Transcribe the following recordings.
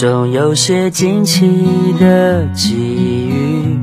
总有些惊奇的际遇。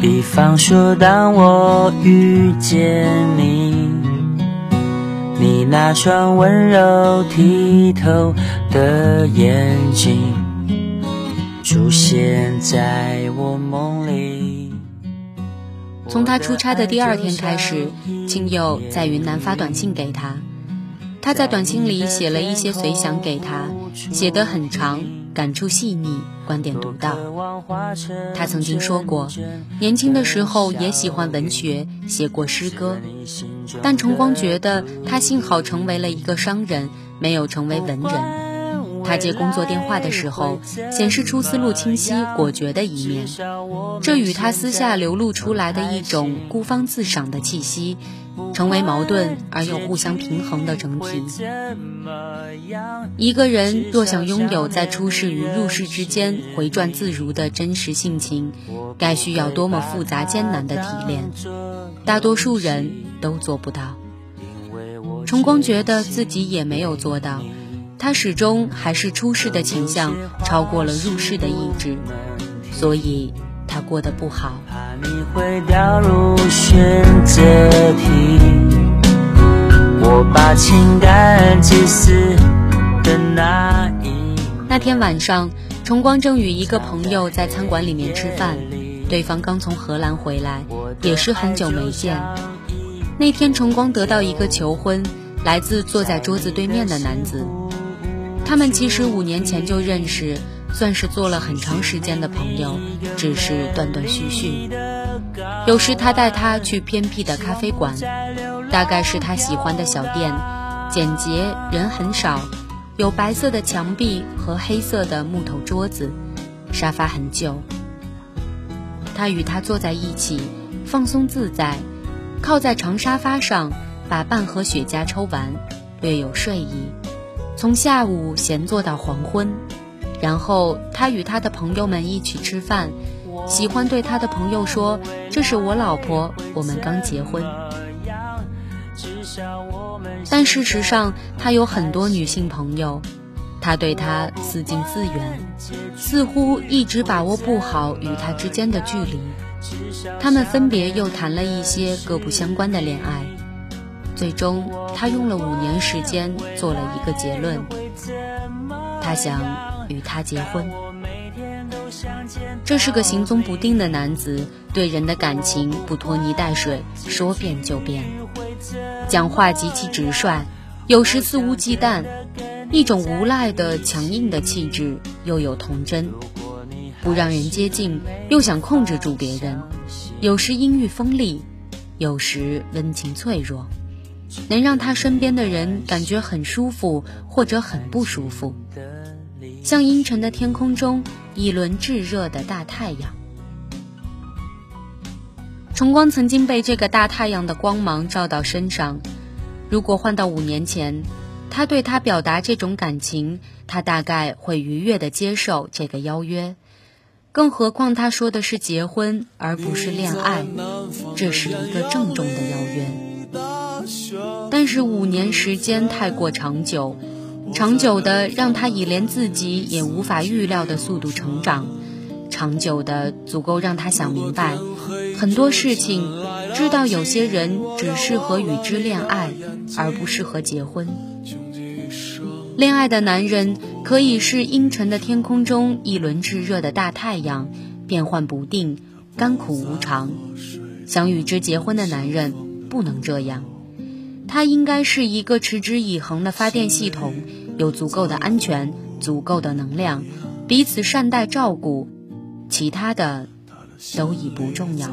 比方说，当我遇见你，你那双温柔剔透的眼睛出现在我梦里。从他出差的第二天开始，青佑在云南发短信给他。他在短信里写了一些随想给他，写得很长，感触细腻，观点独到。他曾经说过，年轻的时候也喜欢文学，写过诗歌，但崇光觉得他幸好成为了一个商人，没有成为文人。他接工作电话的时候，显示出思路清晰、果决的一面，这与他私下流露出来的一种孤芳自赏的气息。成为矛盾而又互相平衡的整体。一个人若想拥有在出世与入世之间回转自如的真实性情，该需要多么复杂艰难的提炼，大多数人都做不到。崇光觉得自己也没有做到，他始终还是出世的倾向超过了入世的意志，所以。他过得不好。那天晚上，崇光正与一个朋友在餐馆里面吃饭，对方刚从荷兰回来，也是很久没见。那天，崇光得到一个求婚，来自坐在桌子对面的男子。他们其实五年前就认识。算是做了很长时间的朋友，只是断断续续。有时他带他去偏僻的咖啡馆，大概是他喜欢的小店，简洁，人很少，有白色的墙壁和黑色的木头桌子，沙发很旧。他与他坐在一起，放松自在，靠在长沙发上，把半盒雪茄抽完，略有睡意，从下午闲坐到黄昏。然后他与他的朋友们一起吃饭，喜欢对他的朋友说：“这是我老婆，我们刚结婚。”但事实上，他有很多女性朋友，他对她似近似远，似乎一直把握不好与他之间的距离。他们分别又谈了一些各不相关的恋爱，最终他用了五年时间做了一个结论，他想。与他结婚，这是个行踪不定的男子，对人的感情不拖泥带水，说变就变，讲话极其直率，有时肆无忌惮，一种无赖的强硬的气质，又有童真，不让人接近，又想控制住别人，有时阴郁锋利，有时温情脆弱，能让他身边的人感觉很舒服，或者很不舒服。像阴沉的天空中一轮炙热的大太阳，崇光曾经被这个大太阳的光芒照到身上。如果换到五年前，他对他表达这种感情，他大概会愉悦地接受这个邀约。更何况他说的是结婚，而不是恋爱，这是一个郑重的邀约。但是五年时间太过长久。长久的让他以连自己也无法预料的速度成长，长久的足够让他想明白很多事情，知道有些人只适合与之恋爱，而不适合结婚。恋爱的男人可以是阴沉的天空中一轮炙热的大太阳，变幻不定，甘苦无常。想与之结婚的男人不能这样，他应该是一个持之以恒的发电系统。有足够的安全，足够的能量，彼此善待照顾，其他的都已不重要。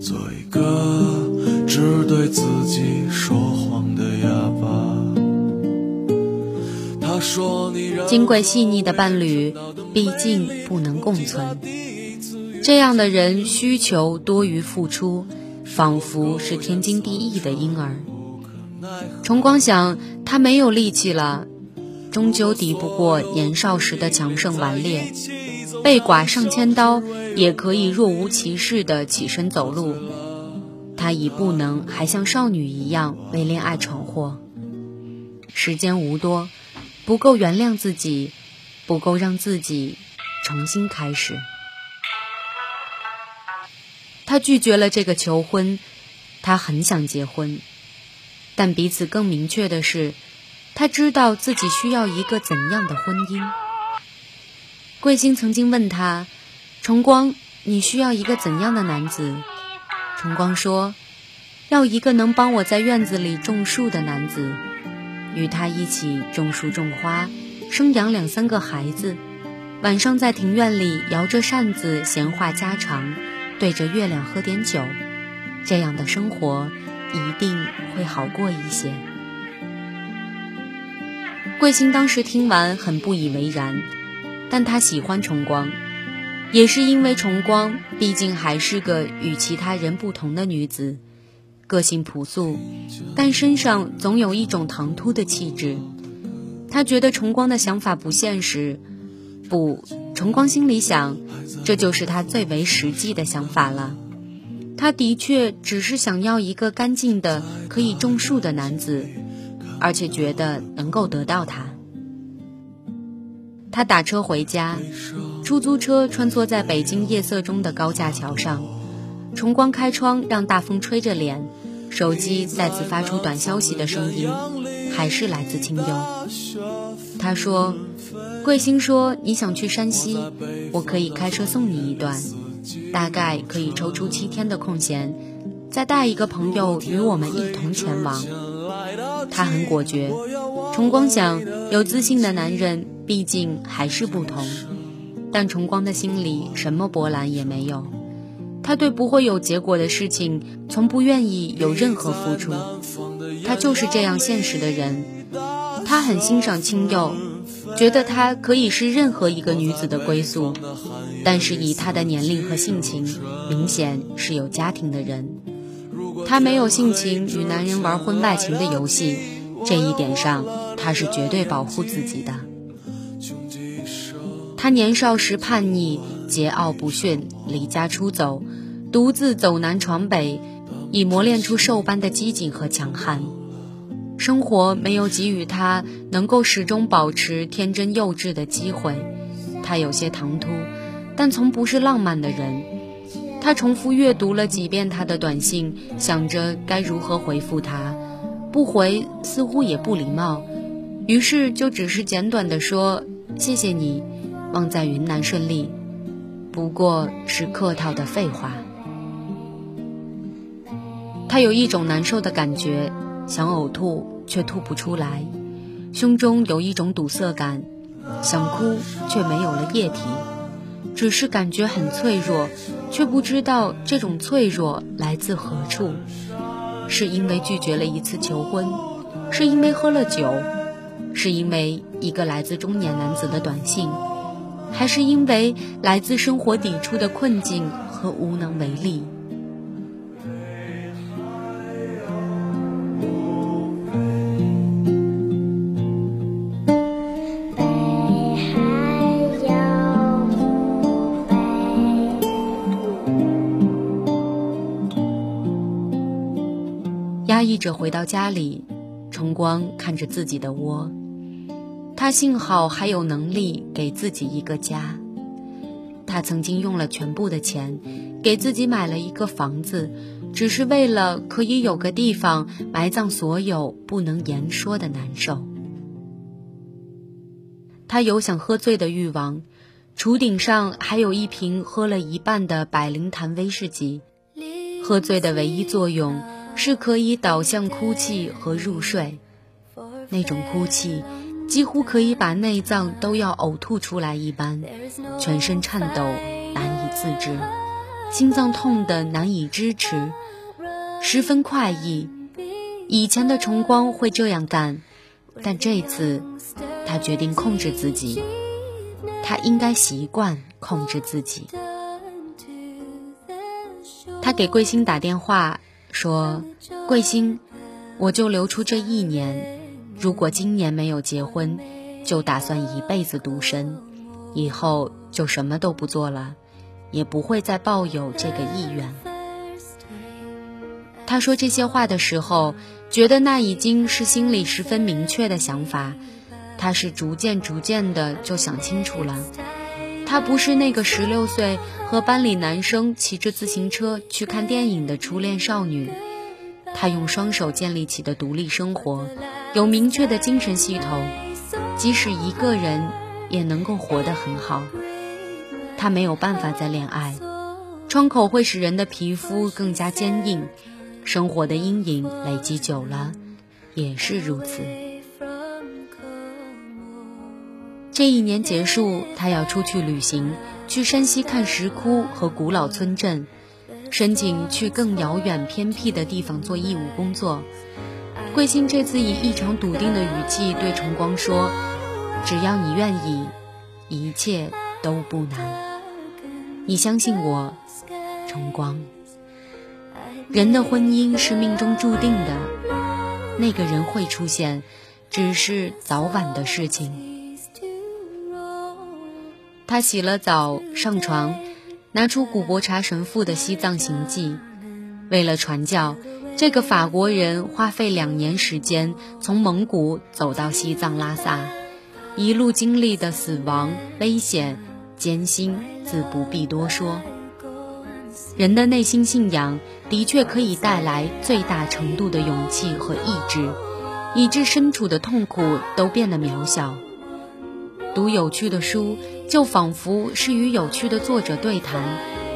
做一个只对自己说谎的哑巴。他说你金贵细腻的伴侣，毕竟不能共存。这样的人需求多于付出。仿佛是天经地义的婴儿。崇光想，他没有力气了，终究抵不过年少时的强盛顽劣。被剐上千刀，也可以若无其事地起身走路。他已不能还像少女一样为恋爱闯祸。时间无多，不够原谅自己，不够让自己重新开始。他拒绝了这个求婚，他很想结婚，但彼此更明确的是，他知道自己需要一个怎样的婚姻。桂星曾经问他：“崇光，你需要一个怎样的男子？”崇光说：“要一个能帮我在院子里种树的男子。”与他一起种树种花，生养两三个孩子，晚上在庭院里摇着扇子闲话家常，对着月亮喝点酒，这样的生活一定会好过一些。桂清当时听完很不以为然，但他喜欢崇光，也是因为崇光毕竟还是个与其他人不同的女子。个性朴素，但身上总有一种唐突的气质。他觉得崇光的想法不现实，不，崇光心里想，这就是他最为实际的想法了。他的确只是想要一个干净的、可以种树的男子，而且觉得能够得到他。他打车回家，出租车穿梭在北京夜色中的高架桥上。崇光开窗，让大风吹着脸，手机再次发出短消息的声音，还是来自清幽。他说：“桂星说你想去山西，我可以开车送你一段，大概可以抽出七天的空闲，再带一个朋友与我们一同前往。”他很果决。崇光想，有自信的男人毕竟还是不同，但崇光的心里什么波澜也没有。他对不会有结果的事情，从不愿意有任何付出。他就是这样现实的人。他很欣赏青佑，觉得他可以是任何一个女子的归宿。但是以他的年龄和性情，明显是有家庭的人。他没有性情与男人玩婚外情的游戏，这一点上他是绝对保护自己的。他年少时叛逆。桀骜不驯，离家出走，独自走南闯北，已磨练出兽般的机警和强悍。生活没有给予他能够始终保持天真幼稚的机会，他有些唐突，但从不是浪漫的人。他重复阅读了几遍他的短信，想着该如何回复他，不回似乎也不礼貌，于是就只是简短的说：“谢谢你，望在云南顺利。”不过是客套的废话。他有一种难受的感觉，想呕吐却吐不出来，胸中有一种堵塞感，想哭却没有了液体，只是感觉很脆弱，却不知道这种脆弱来自何处。是因为拒绝了一次求婚，是因为喝了酒，是因为一个来自中年男子的短信。还是因为来自生活抵触的困境和无能为力。着回到家里，崇光看着自己的窝。他幸好还有能力给自己一个家。他曾经用了全部的钱，给自己买了一个房子，只是为了可以有个地方埋葬所有不能言说的难受。他有想喝醉的欲望，厨顶上还有一瓶喝了一半的百灵坛威士忌。喝醉的唯一作用是可以导向哭泣和入睡，那种哭泣。几乎可以把内脏都要呕吐出来一般，全身颤抖，难以自制，心脏痛得难以支持，十分快意。以前的崇光会这样干，但这次他决定控制自己。他应该习惯控制自己。他给桂星打电话说：“桂星，我就留出这一年。”如果今年没有结婚，就打算一辈子独身，以后就什么都不做了，也不会再抱有这个意愿。他说这些话的时候，觉得那已经是心里十分明确的想法。他是逐渐逐渐的就想清楚了。他不是那个十六岁和班里男生骑着自行车去看电影的初恋少女。她用双手建立起的独立生活，有明确的精神系统，即使一个人也能够活得很好。她没有办法再恋爱，窗口会使人的皮肤更加坚硬。生活的阴影累积久了，也是如此。这一年结束，他要出去旅行，去山西看石窟和古老村镇，申请去更遥远偏僻的地方做义务工作。桂兴这次以异常笃定的语气对崇光说：“只要你愿意，一切都不难。你相信我，崇光。”人的婚姻是命中注定的，那个人会出现，只是早晚的事情。他洗了澡，上床，拿出古伯查神父的西藏行记。为了传教，这个法国人花费两年时间从蒙古走到西藏拉萨，一路经历的死亡、危险、艰辛，自不必多说。人的内心信仰的确可以带来最大程度的勇气和意志，以致身处的痛苦都变得渺小。读有趣的书，就仿佛是与有趣的作者对谈，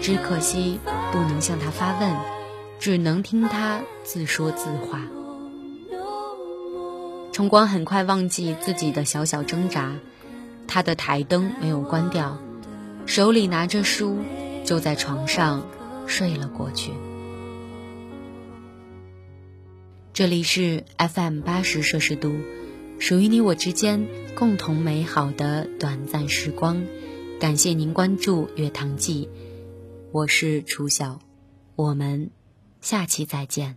只可惜不能向他发问，只能听他自说自话。崇光很快忘记自己的小小挣扎，他的台灯没有关掉，手里拿着书，就在床上。睡了过去。这里是 FM 八十摄氏度，属于你我之间共同美好的短暂时光。感谢您关注《月堂记》，我是楚晓，我们下期再见。